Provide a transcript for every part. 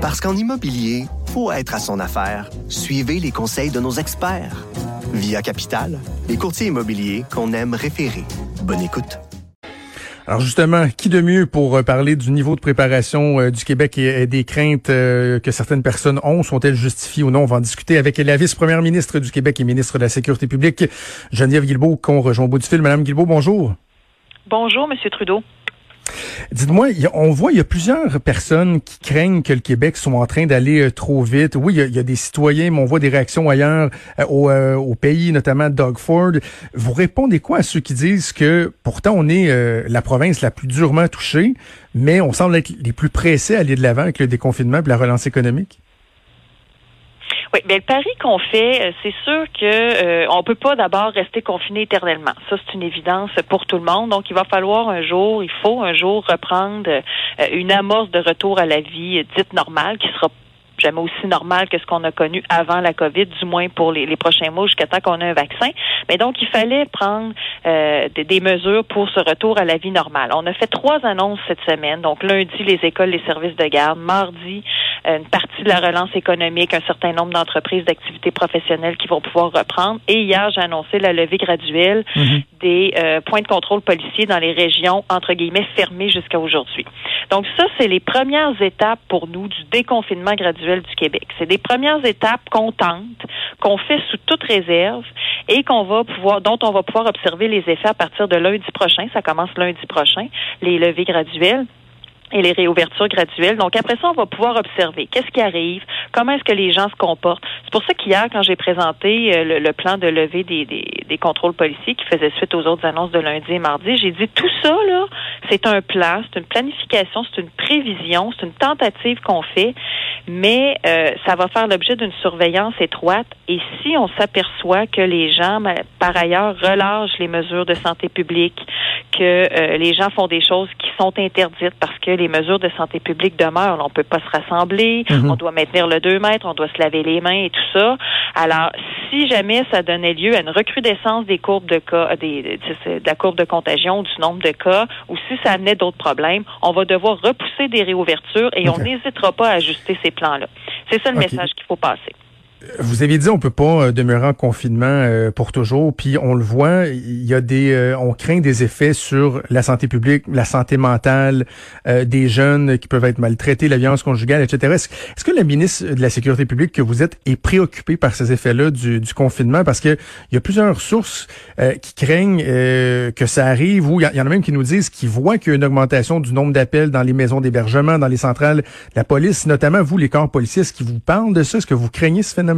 Parce qu'en immobilier, faut être à son affaire. Suivez les conseils de nos experts. Via Capital, les courtiers immobiliers qu'on aime référer. Bonne écoute. Alors justement, qui de mieux pour euh, parler du niveau de préparation euh, du Québec et, des craintes euh, que certaines personnes ont, sont-elles justifiées ou non? On va en discuter avec la vice-première ministre du Québec et ministre de la Sécurité publique, Geneviève Guilbeault, qu'on rejoint au bout du fil. Madame Guilbeault, bonjour. Bonjour, Monsieur Trudeau. Dites-moi, on voit, il y a plusieurs personnes qui craignent que le Québec soit en train d'aller euh, trop vite. Oui, il y, a, des citoyens, mais on voit des réactions ailleurs euh, euh, au, pays, notamment Doug Ford. Vous répondez quoi à ceux qui disent que pourtant on est la province la plus durement touchée, mais on semble être les plus pressés à aller de l'avant avec le déconfinement et la relance économique? Oui, mais le pari qu'on fait, euh, c'est sûr que euh, on peut pas d'abord rester confiné éternellement. Ça, c'est une évidence pour tout le monde. Donc, il va falloir un jour, il faut un jour reprendre euh, une amorce de retour à la vie dite normale, qui sera jamais aussi normal que ce qu'on a connu avant la COVID, du moins pour les, prochains mois jusqu'à temps qu'on ait un vaccin. Mais donc, il fallait prendre euh, des, mesures pour ce retour à la vie normale. On a fait trois annonces cette semaine. Donc, lundi, les écoles, les services de garde. Mardi, une partie de la relance économique, un certain nombre d'entreprises d'activités professionnelles qui vont pouvoir reprendre. Et hier, j'ai annoncé la levée graduelle mm-hmm. des euh, points de contrôle policiers dans les régions, entre guillemets, fermées jusqu'à aujourd'hui. Donc, ça, c'est les premières étapes pour nous du déconfinement graduel du Québec. C'est des premières étapes qu'on tente, qu'on fait sous toute réserve et qu'on va pouvoir, dont on va pouvoir observer les effets à partir de lundi prochain. Ça commence lundi prochain, les levées graduelles et les réouvertures graduelles. Donc après ça, on va pouvoir observer qu'est-ce qui arrive, comment est-ce que les gens se comportent. C'est pour ça qu'hier, quand j'ai présenté euh, le, plan de levée des, des, contrôles policiers qui faisait suite aux autres annonces de lundi et mardi, j'ai dit tout ça là, c'est un plan, c'est une planification, c'est une prévision, c'est une tentative qu'on fait mais euh, ça va faire l'objet d'une surveillance étroite. Et si on s'aperçoit que les gens, par ailleurs, relâchent les mesures de santé publique, que euh, les gens font des choses qui sont interdites parce que les mesures de santé publique demeurent. On ne peut pas se rassembler, mhm. on doit maintenir le 2 mètres, on doit se laver les mains et tout ça. Alors, si jamais ça donnait lieu à une recrudescence des courbes de cas, des, de la courbe de contagion, du nombre de cas, ou si ça amenait d'autres problèmes, on va devoir repousser des réouvertures et on n'hésitera pas à ajuster ces plans-là. C'est ça le message qu'il faut passer. Vous avez dit on peut pas euh, demeurer en confinement euh, pour toujours, puis on le voit, il y a des, euh, on craint des effets sur la santé publique, la santé mentale des jeunes qui peuvent être maltraités, la violence conjugale, etc. Est-ce, que la ministre de la Sécurité publique que vous êtes est préoccupée par ces effets-là du, du confinement? Parce que il y a plusieurs sources qui craignent que ça arrive ou il y, en a même qui nous disent qu'ils voient qu'il y a une augmentation du nombre d'appels dans les maisons d'hébergement, dans les centrales, la police, notamment vous les corps policiers, est-ce qu'ils vous parlent de ça, est-ce que vous craignez ce phénomène?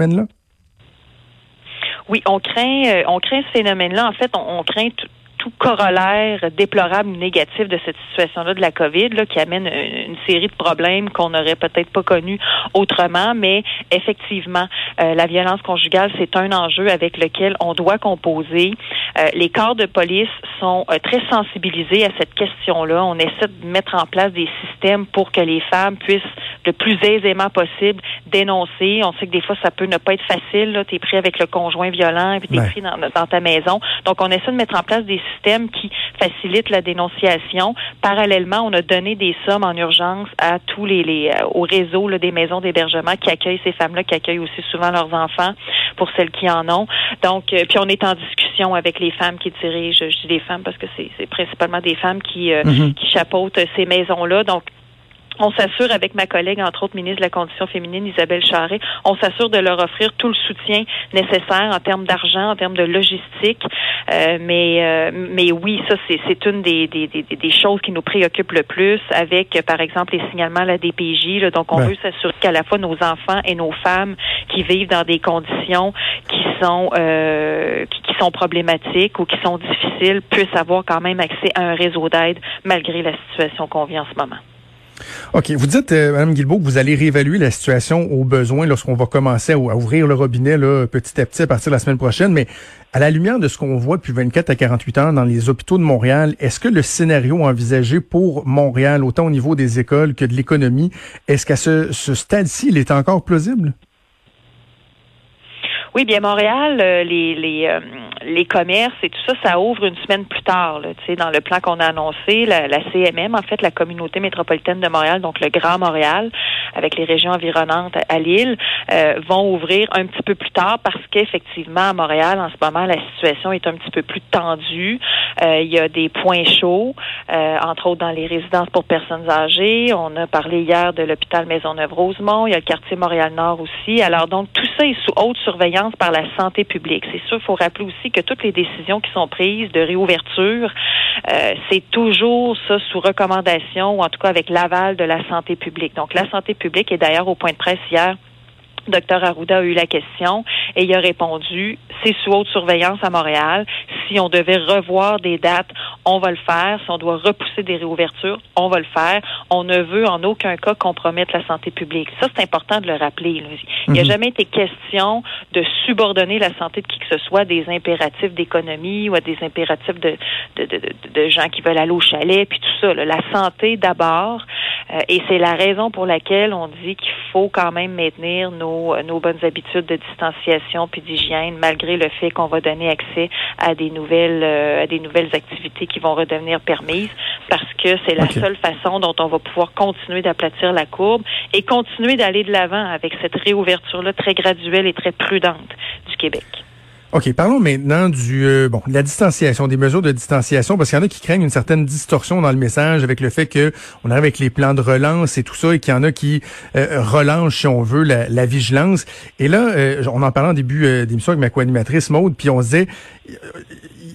Oui, on craint, euh, on craint ce phénomène-là. En fait, on, craint tout corollaire déplorable ou négatif de cette situation-là de la COVID, qui amène une, série de problèmes qu'on n'aurait peut-être pas connus autrement, mais effectivement, euh, la violence conjugale, c'est un enjeu avec lequel on doit composer. Euh, les corps de police sont très sensibilisés à cette question-là. On essaie de mettre en place des systèmes pour que les femmes puissent le plus aisément possible dénoncer. On sait que des fois, ça peut ne pas être facile. Tu es pris avec le conjoint violent, puis tu es pris dans, ta maison. Donc, on essaie de mettre en place des systèmes qui facilitent la dénonciation. Parallèlement, on a donné des sommes en urgence à tous les, les euh, au réseau là, des maisons d'hébergement qui accueillent ces femmes-là, qui accueillent aussi souvent leurs enfants pour celles qui en ont. Donc, euh, puis on est en discussion avec les femmes qui dirigent, je dis les femmes parce que c'est principalement des femmes qui, euh, mm-hmm. qui chapeautent ces maisons-là. Donc, on s'assure avec ma collègue, entre autres ministre de la Condition féminine, Isabelle Charret, on s'assure de leur offrir tout le soutien nécessaire en termes d'argent, en termes de logistique. Euh, mais, euh, mais oui, ça, c'est une des, des, des, des, choses qui nous préoccupent le plus avec, par exemple, les signalements à la DPJ. Là, donc, on veut s'assurer qu'à la fois nos enfants et nos femmes qui vivent dans des conditions qui sont euh, qui, qui sont problématiques ou qui sont difficiles puissent avoir quand même accès à un réseau d'aide malgré la situation qu'on vit en ce moment. OK. Vous dites, euh, Mme Guilbeault, que vous allez réévaluer la situation au besoin lorsqu'on va commencer à, ouvrir le robinet là, petit à petit à partir de la semaine prochaine. Mais à la lumière de ce qu'on voit depuis 24 à 48 heures dans les hôpitaux de Montréal, est-ce que le scénario envisagé pour Montréal, autant au niveau des écoles que de l'économie, est-ce qu'à ce stade-ci, il est encore plausible? Oui, bien Montréal, euh, les les, euh, les commerces et tout ça, ça ouvre une semaine plus tard. Là, dans le plan qu'on a annoncé, la, la, CMM, en fait, la communauté métropolitaine de Montréal, donc le Grand Montréal, avec les régions environnantes à Lille, vont ouvrir un petit peu plus tard parce qu'effectivement, à Montréal, en ce moment, la situation est un petit peu plus tendue. il y a des points chauds, entre autres dans les résidences pour personnes âgées. On a parlé hier de l'hôpital Maisonneuve-Rosemont. Il y a le quartier Montréal-Nord aussi. Alors donc, tout ça est sous haute surveillance par la santé publique. C'est sûr, il faut rappeler aussi que toutes les décisions qui sont prises de réouverture, euh, c'est toujours ça sous recommandation ou en tout cas avec l'aval de la santé publique. Donc, la santé publique est d'ailleurs au point de presse hier Docteur Arruda a eu la question et il a répondu c'est sous haute surveillance à Montréal. Si on devait revoir des dates, on va le faire. Si on doit repousser des réouvertures, on va le faire. On ne veut en aucun cas compromettre la santé publique. Ça, c'est important de le rappeler. Il n'y a mhm. jamais été question de subordonner la santé de qui que ce soit des impératifs d'économie ou à des impératifs de, de, de, de, gens qui veulent aller au chalet, puis tout ça. La santé d'abord. Euh, et c'est la raison pour laquelle on dit qu'il faut quand même maintenir nos, nos bonnes habitudes de distanciation puis d'hygiène, malgré le fait qu'on va donner accès à des nouvelles euh, à des nouvelles activités qui vont redevenir permises, parce que c'est la seule façon dont on va pouvoir continuer d'aplatir la courbe et continuer d'aller de l'avant avec cette réouverture-là très graduelle et très prudente du Québec. OK, parlons maintenant du euh, bon, de la distanciation, des mesures de distanciation, parce qu'il y en a qui craignent une certaine distorsion dans le message avec le fait que on arrive avec les plans de relance et tout ça, et qu'il y en a qui euh, si on veut, la, vigilance. Et là, euh, on en parlait en début d'émission avec ma co-animatrice Maude, puis on disait,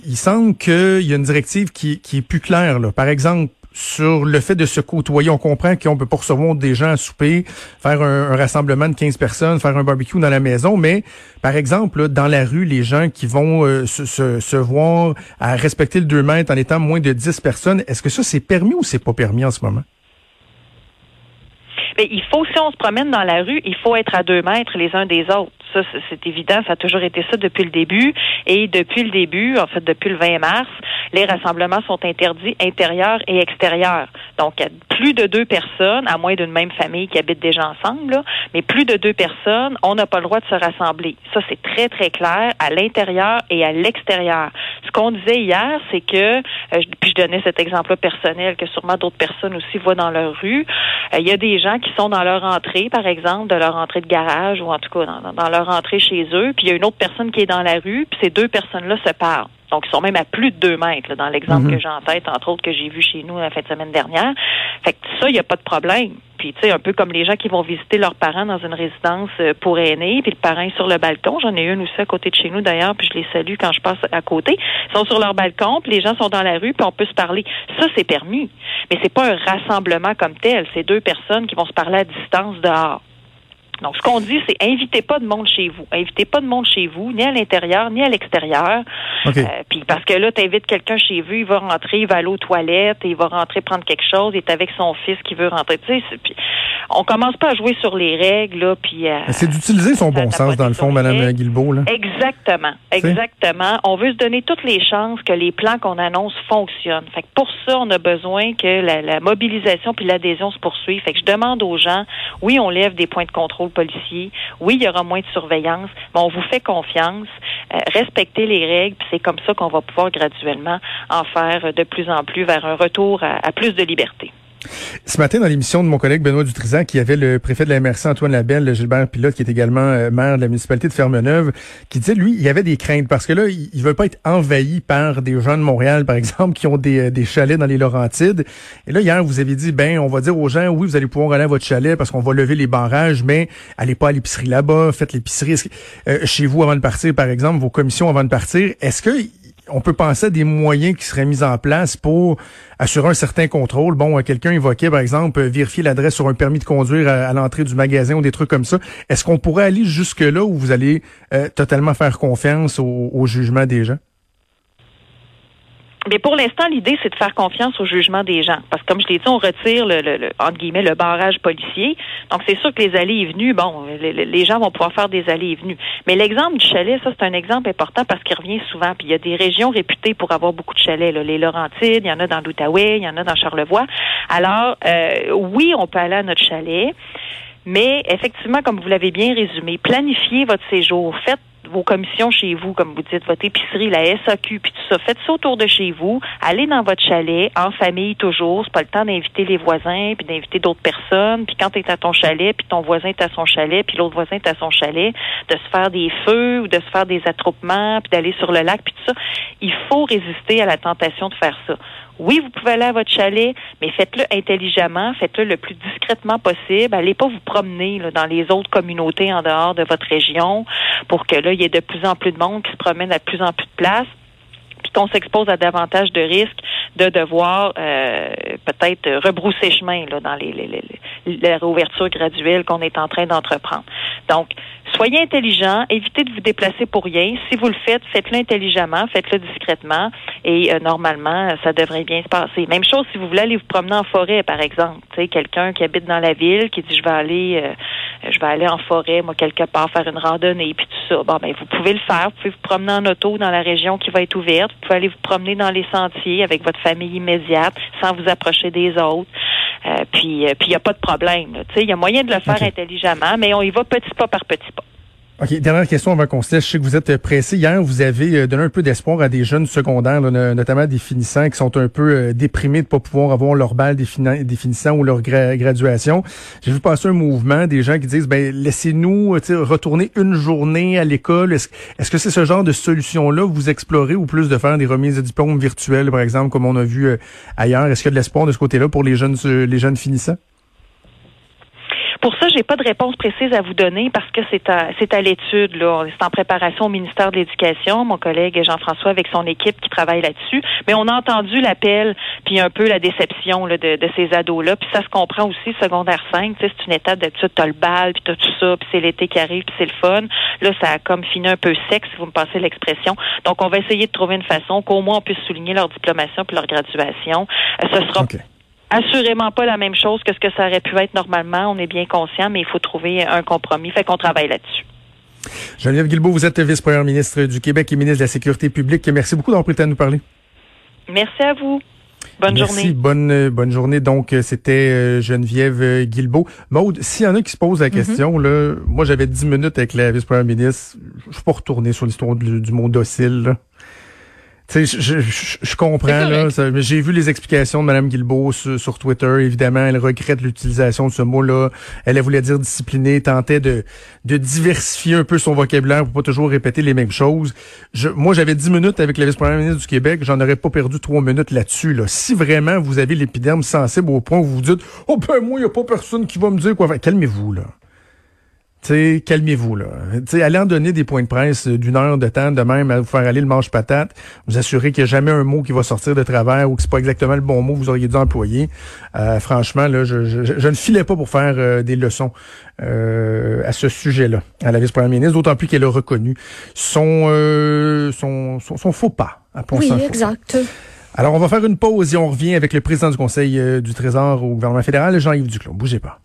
il semble qu'il y a une directive qui, qui est plus claire. Là. Par exemple, sur le fait de se côtoyer. On comprend qu'on peut pas recevoir des gens à souper, faire un, rassemblement de 15 personnes, faire un barbecue dans la maison, mais par exemple, dans la rue, les gens qui vont euh, se, se, voir à respecter le 2 mètres en étant moins de 10 personnes, est-ce que ça c'est permis ou c'est pas permis en ce moment? Mais il faut, si on se promène dans la rue, il faut être à deux mètres les uns des autres. Ça, c'est évident. Ça a toujours été ça depuis le début. Et depuis le début, en fait, depuis le 20 mars, les rassemblements sont interdits intérieurs et extérieurs. Donc, plus de deux personnes, à moins d'une même famille qui habite déjà ensemble, mais plus de deux personnes, on n'a pas le droit de se rassembler. Ça, c'est très, très clair à l'intérieur et à l'extérieur. Ce qu'on disait hier, c'est que, euh, puis je donnais cet exemple personnel que sûrement d'autres personnes aussi voient dans leur rue, il y a des gens qui sont dans leur entrée, par exemple, de leur entrée de garage ou en tout cas dans, dans leur entrée chez eux, puis il y a une autre personne qui est dans la rue, puis ces deux personnes-là se parlent. Donc, ils sont même à plus de deux mètres, dans l'exemple mhm. que j'ai en tête, entre autres, que j'ai vu chez nous la fin de semaine dernière. Fait que ça, il n'y a pas de problème. Puis, tu sais, un peu comme les gens qui vont visiter leurs parents dans une résidence euh, pour aînés, puis le parent est sur le balcon. J'en ai une aussi à côté de chez nous, d'ailleurs, puis je les salue quand je passe à côté. Ils sont sur leur balcon, puis les gens sont dans la rue, puis on peut se parler. Ça, c'est permis. Mais c'est pas un rassemblement comme tel. C'est deux personnes qui vont se parler à distance dehors. Donc, ce qu'on dit, c'est invitez pas de monde chez vous. Invitez pas de monde chez vous, ni à l'intérieur, ni à l'extérieur. Euh, puis parce que là, tu invites quelqu'un chez vous, il va rentrer, il va aller aux toilettes, il va rentrer prendre quelque chose, il est avec son fils qui veut rentrer. Tu sais, puis on commence pas à jouer sur les règles, là, puis... Euh, c'est d'utiliser son bon sens, dans le fond, Mme Guilbeault, là. Exactement, exactement. On veut se donner toutes les chances que les plans qu'on annonce fonctionnent. Fait que pour ça, on a besoin que la, la mobilisation puis l'adhésion se poursuive. Fait que je demande aux gens, oui, on lève des points de contrôle oui, il y aura moins de surveillance, mais on vous fait confiance, euh, respectez les règles, puis c'est comme ça qu'on va pouvoir graduellement en faire de plus en plus vers un retour à plus de liberté. Ce matin, dans l'émission de mon collègue Benoît Dutrisan, qui avait le préfet de la MRC, Antoine Labelle, Gilbert Pilote, qui est également euh, maire de la municipalité de Fermeneuve, qui disait, lui, il y avait des craintes parce que là, il, ne veut pas être envahi par des gens de Montréal, par exemple, qui ont des, euh, des chalets dans les Laurentides. Et là, hier, vous avez dit, ben, on va dire aux gens, oui, vous allez pouvoir aller à votre chalet parce qu'on va lever les barrages, mais allez pas à l'épicerie là-bas, faites l'épicerie euh, chez vous avant de partir, par exemple, vos commissions avant de partir. Est-ce que on peut penser à des moyens qui seraient mis en place pour assurer un certain contrôle. Bon, quelqu'un évoquait, par exemple, vérifier l'adresse sur un permis de conduire à, l'entrée du magasin ou des trucs comme ça. Est-ce qu'on pourrait aller jusque-là où vous allez euh, totalement faire confiance au jugement des gens? Mais pour l'instant, l'idée, c'est de faire confiance au jugement des gens. Parce que, comme je l'ai dit, on retire le, le, entre guillemets, le barrage policier. Donc, c'est sûr que les allées et venues, bon, les, gens vont pouvoir faire des allées et venues. Mais l'exemple du chalet, ça, c'est un exemple important parce qu'il revient souvent. Puis il y a des régions réputées pour avoir beaucoup de chalets. Là. Les Laurentides, il y en a dans l'Outaouais, il y en a dans Charlevoix. Alors, euh, oui, on peut aller à notre chalet. Mais effectivement, comme vous l'avez bien résumé, planifiez votre séjour. Faites vos commissions chez vous, comme vous dites, votre épicerie, la SAQ, puis tout ça. Faites ça autour de chez vous. Allez dans votre chalet, en famille toujours. C'est pas le temps d'inviter les voisins, puis d'inviter d'autres personnes. Puis quand tu es à ton chalet, puis ton voisin est à son chalet, puis l'autre voisin est à son chalet, de se faire des feux ou de se faire des attroupements, puis d'aller sur le lac, puis tout ça. Il faut résister à la tentation de faire ça. Oui, vous pouvez aller à votre chalet, mais faites-le intelligemment, faites-le le plus discrètement possible. Allez pas vous promener dans les autres communautés en dehors de votre région pour que là, il y ait de plus en plus de monde qui se promène à de plus en plus de places puis qu'on s'expose à davantage de risques de devoir euh, peut-être rebrousser chemin là, dans les, les, les, la réouverture graduelle qu'on est en train d'entreprendre. Donc, soyez intelligent, évitez de vous déplacer pour rien. Si vous le faites, faites-le intelligemment, faites-le discrètement et euh, normalement, ça devrait bien se passer. Même chose si vous voulez aller vous promener en forêt, par exemple. Quelqu'un qui habite dans la ville, qui dit je vais aller euh, je vais aller en forêt, moi, quelque part, faire une randonnée, puis tout ça. Bon, ben, vous pouvez le faire. Vous pouvez vous promener en auto dans la région qui va être ouverte. Vous pouvez aller vous promener dans les sentiers avec votre famille immédiate sans vous approcher des autres. Euh, puis, puis il n'y a pas de problème. Il y a moyen de le faire intelligemment, mais on y va petit pas par petit pas. OK, dernière question avant qu'on se laisse. Je sais que vous êtes pressé. Hier, vous avez euh, donné un peu d'espoir à des jeunes secondaires, notamment des finissants qui sont un peu euh, déprimés de pas pouvoir avoir leur balle des, finissants ou leur graduation. J'ai vu passer un mouvement des gens qui disent, ben laissez-nous euh, retourner une journée à l'école. Est-ce que c'est ce genre de solution-là que vous explorez ou plus de faire des remises de diplômes virtuelles, par exemple, comme on a vu ailleurs? Est-ce qu'il y a de l'espoir de ce côté-là pour les jeunes, les jeunes finissants? Pour ça, j'ai pas de réponse précise à vous donner parce que c'est à c'est à l'étude là. C'est en préparation au ministère de l'Éducation. Mon collègue Jean-François avec son équipe qui travaille là-dessus. Mais on a entendu l'appel puis un peu la déception là, de, de ces ados là. Puis ça se comprend aussi secondaire 5. C'est une étape d'habitude. T'as le bal puis t'as tout ça. Puis c'est l'été qui arrive puis c'est le fun. Là, ça a comme fini un peu sec si vous me passez l'expression. Donc on va essayer de trouver une façon qu'au moins on puisse souligner leur diplomation puis leur graduation. Euh, ce sera assurément pas la même chose que ce que ça aurait pu être normalement. On est bien conscient, mais il faut trouver un compromis. Fait qu'on travaille là-dessus. Geneviève Guilbeault, vous êtes vice-première ministre du Québec et ministre de la Sécurité publique. Merci beaucoup d'avoir pris le temps de nous parler. Merci à vous. Bonne Merci, journée. Bonne, euh, bonne journée. Donc, euh, c'était euh, Geneviève Guilbeault. Maude, s'il y en a qui se posent la mhm. question, là, moi, j'avais dix minutes avec la vice-première ministre. Je suis pas retourner sur l'histoire du, du mot docile. Là. Tu sais, je, je, je, comprends, là. J'ai vu les explications de Mme Guilbeault sur, Twitter. Évidemment, elle regrette l'utilisation de ce mot-là. Elle, voulait dire discipliné, tentait de, de diversifier un peu son vocabulaire pour pas toujours répéter les mêmes choses. Je, moi, j'avais dix minutes avec la vice-première ministre du Québec. J'en aurais pas perdu trois minutes là-dessus, là. Si vraiment vous avez l'épiderme sensible au point où vous vous dites, oh ben, moi, il y a pas personne qui va me dire quoi. Calmez-vous, là calmez-vous là. T'sais, allez en donner des points de presse d'une heure de temps de même à vous faire aller le manche patate, vous assurez qu'il n'y a jamais un mot qui va sortir de travers ou que c'est pas exactement le bon mot que vous auriez dû employer. Euh, franchement, là, je, je, ne filais pas pour faire euh, des leçons euh, à ce sujet-là à la vice-première ministre, d'autant plus qu'elle a reconnu son, son, son, faux pas. À oui, exact. Alors, on va faire une pause et on revient avec le président du Conseil du Trésor au gouvernement fédéral, Jean-Yves Duclos. Bougez pas.